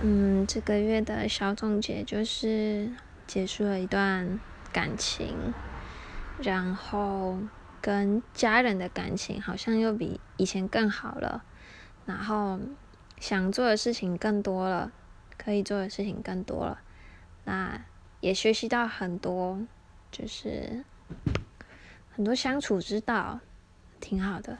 嗯这个月的小总结就是结束了一段感情然后跟家人的感情好像又比以前更好了然后想做的事情更多了可以做的事情更多了。那也学习到很多就是很多相处之道挺好的。